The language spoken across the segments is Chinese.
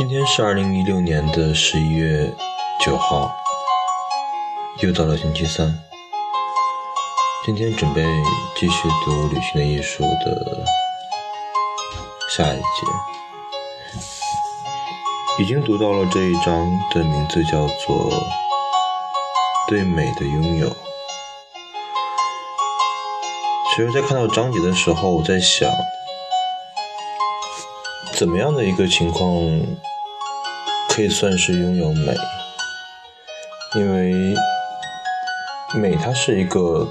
今天是二零一六年的十一月九号，又到了星期三。今天准备继续读《旅行的艺术》的下一节，已经读到了这一章的名字叫做《对美的拥有》。其实，在看到章节的时候，我在想，怎么样的一个情况？可以算是拥有美，因为美它是一个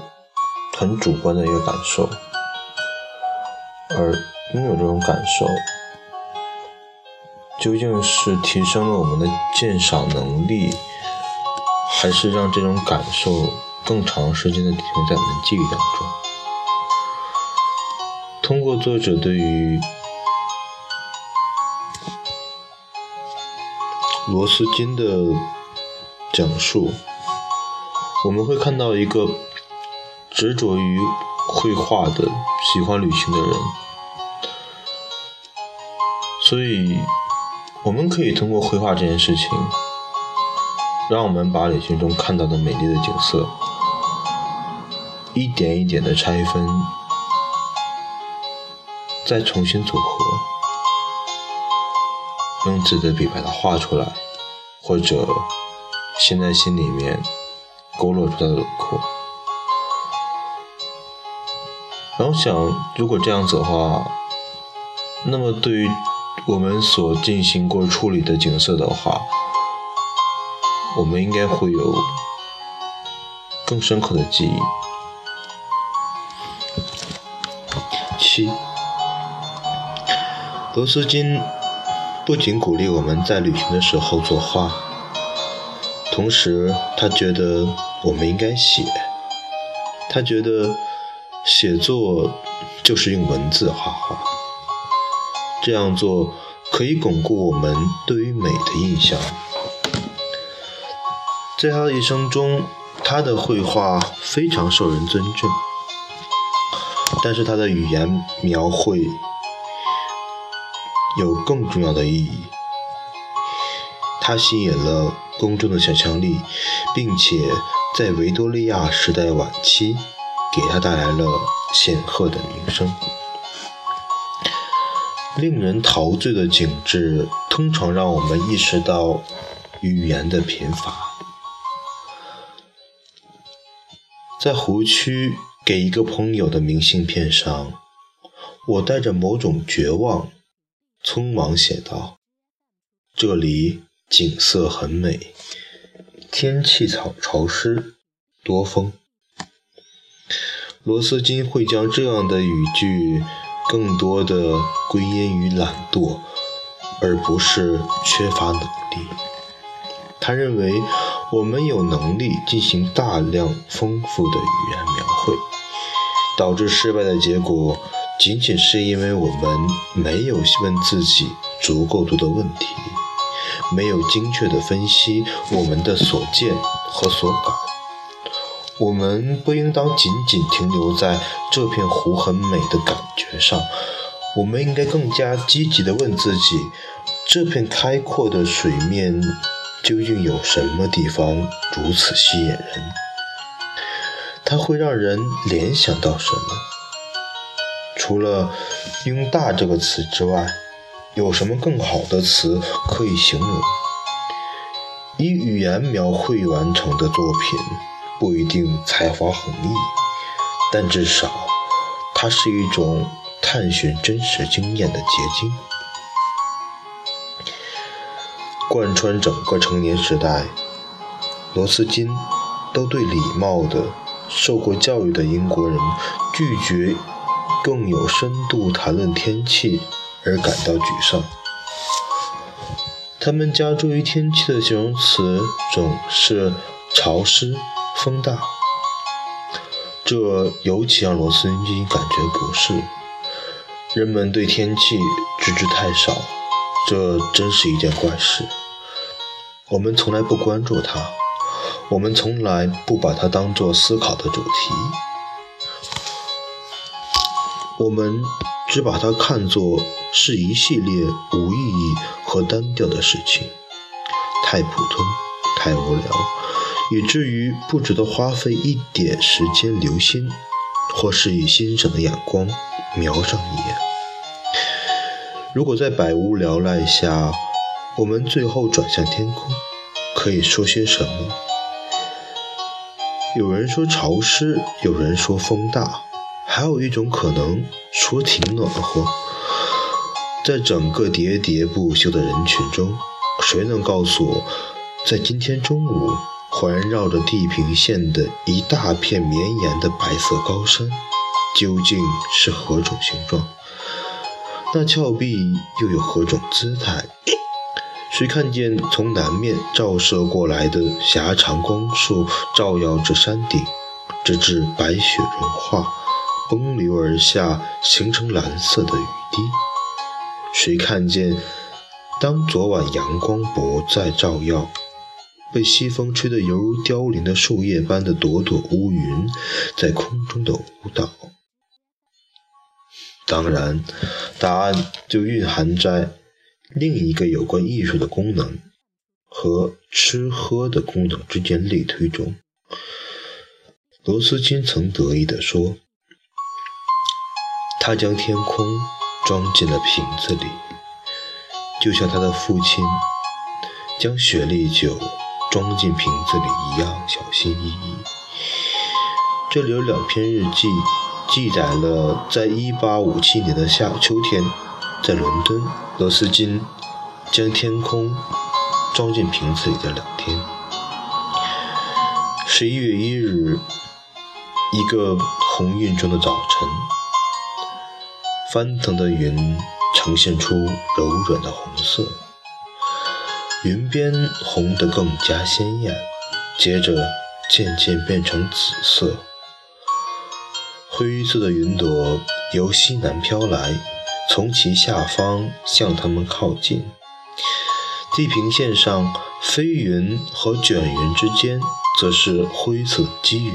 很主观的一个感受，而拥有这种感受，究竟是提升了我们的鉴赏能力，还是让这种感受更长时间的停留在我们记忆当中？通过作者对于罗斯金的讲述，我们会看到一个执着于绘画的、喜欢旅行的人。所以，我们可以通过绘画这件事情，让我们把旅行中看到的美丽的景色，一点一点的拆分，再重新组合。用自己的笔把它画出来，或者先在心里面勾勒出它的轮廓。然后想，如果这样子的话，那么对于我们所进行过处理的景色的话，我们应该会有更深刻的记忆。七，罗斯金。不仅鼓励我们在旅行的时候作画，同时他觉得我们应该写。他觉得写作就是用文字画画，这样做可以巩固我们对于美的印象。在他的一生中，他的绘画非常受人尊重，但是他的语言描绘。有更重要的意义，它吸引了公众的想象力，并且在维多利亚时代晚期给他带来了显赫的名声。令人陶醉的景致通常让我们意识到语言的贫乏。在湖区给一个朋友的明信片上，我带着某种绝望。匆忙写道：“这里景色很美，天气潮潮湿，多风。”罗斯金会将这样的语句更多的归因于懒惰，而不是缺乏能力。他认为我们有能力进行大量丰富的语言描绘，导致失败的结果。仅仅是因为我们没有问自己足够多的问题，没有精确的分析我们的所见和所感。我们不应当仅仅停留在这片湖很美的感觉上，我们应该更加积极地问自己：这片开阔的水面究竟有什么地方如此吸引人？它会让人联想到什么？除了用“大”这个词之外，有什么更好的词可以形容？以语言描绘完成的作品不一定才华横溢，但至少它是一种探寻真实经验的结晶。贯穿整个成年时代，罗斯金都对礼貌的、受过教育的英国人拒绝。更有深度谈论天气而感到沮丧。他们加诸于天气的形容词总是潮湿、风大，这尤其让罗斯金感觉不适。人们对天气知之太少，这真是一件怪事。我们从来不关注它，我们从来不把它当作思考的主题。我们只把它看作是一系列无意义和单调的事情，太普通，太无聊，以至于不值得花费一点时间留心，或是以欣赏的眼光瞄上一眼。如果在百无聊赖下，我们最后转向天空，可以说些什么？有人说潮湿，有人说风大，还有一种可能说挺暖和。在整个喋喋不休的人群中，谁能告诉我，在今天中午环绕着地平线的一大片绵延的白色高山，究竟是何种形状？那峭壁又有何种姿态？谁看见从南面照射过来的狭长光束，照耀着山顶，直至白雪融化，崩流而下，形成蓝色的雨滴？谁看见当昨晚阳光不再照耀，被西风吹得犹如凋零的树叶般的朵朵乌云，在空中的舞蹈？当然，答案就蕴含在。另一个有关艺术的功能和吃喝的功能之间类推中，罗斯金曾得意地说：“他将天空装进了瓶子里，就像他的父亲将雪莉酒装进瓶子里一样小心翼翼。”这里有两篇日记，记载了在1857年的夏秋天。在伦敦，罗斯金将天空装进瓶子里的两天。十一月一日，一个红晕中的早晨，翻腾的云呈现出柔软的红色，云边红得更加鲜艳，接着渐渐变成紫色。灰色的云朵由西南飘来。从其下方向他们靠近，地平线上飞云和卷云之间，则是灰色积云。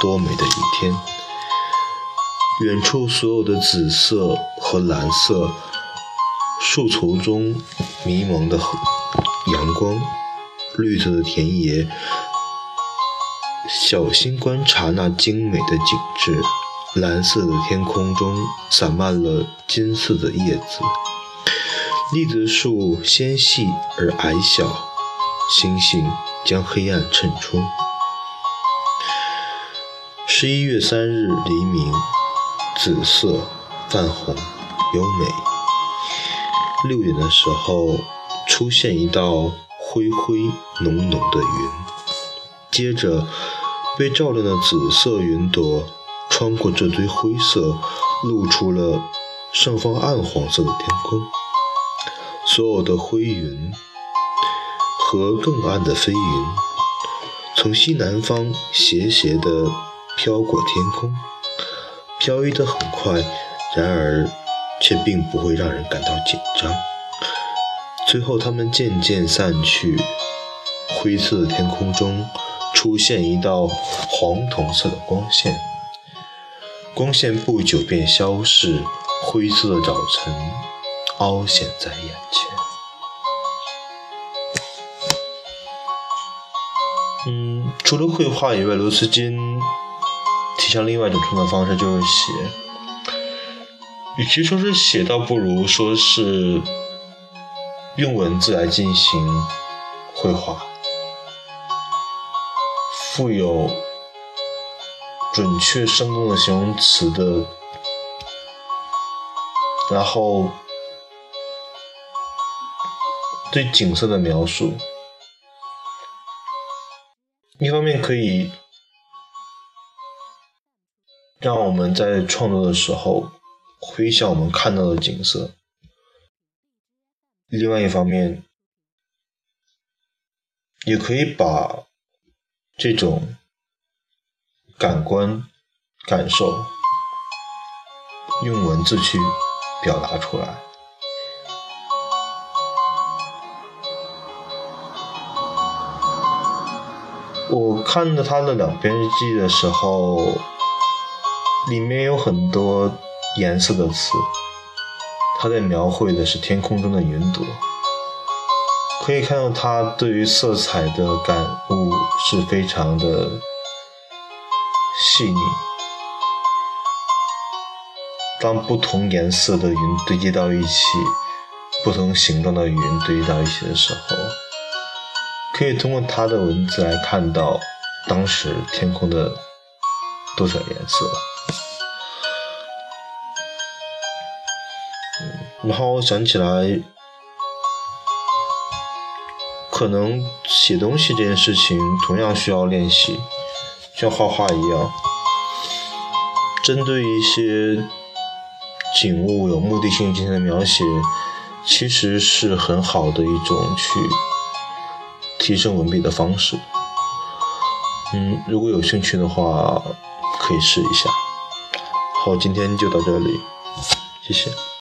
多美的一天！远处所有的紫色和蓝色树丛中迷蒙的阳光，绿色的田野，小心观察那精美的景致。蓝色的天空中散漫了金色的叶子，栗子树纤细而矮小，星星将黑暗衬出。十一月三日黎明，紫色泛红，优美。六点的时候，出现一道灰灰浓浓的云，接着被照亮的紫色云朵。穿过这堆灰色，露出了上方暗黄色的天空。所有的灰云和更暗的飞云，从西南方斜斜地飘过天空，飘逸得很快，然而却并不会让人感到紧张。最后，它们渐渐散去，灰色的天空中出现一道黄铜色的光线。光线不久便消逝，灰色的早晨凹陷在眼前。嗯，除了绘画以外，罗斯金提倡另外一种创作方式，就是写。与其说是写，倒不如说是用文字来进行绘画，富有。准确生动的形容词的，然后对景色的描述，一方面可以让我们在创作的时候回想我们看到的景色，另外一方面也可以把这种。感官感受，用文字去表达出来。我看着他的两篇日记的时候，里面有很多颜色的词，他在描绘的是天空中的云朵，可以看到他对于色彩的感悟是非常的细腻。当不同颜色的云堆积到一起，不同形状的云堆积到一起的时候，可以通过他的文字来看到当时天空的多少颜色。然后想起来，可能写东西这件事情同样需要练习，像画画一样，针对一些景物有目的性进行的描写，其实是很好的一种去提升文笔的方式。嗯，如果有兴趣的话，可以试一下。好，今天就到这里，谢谢。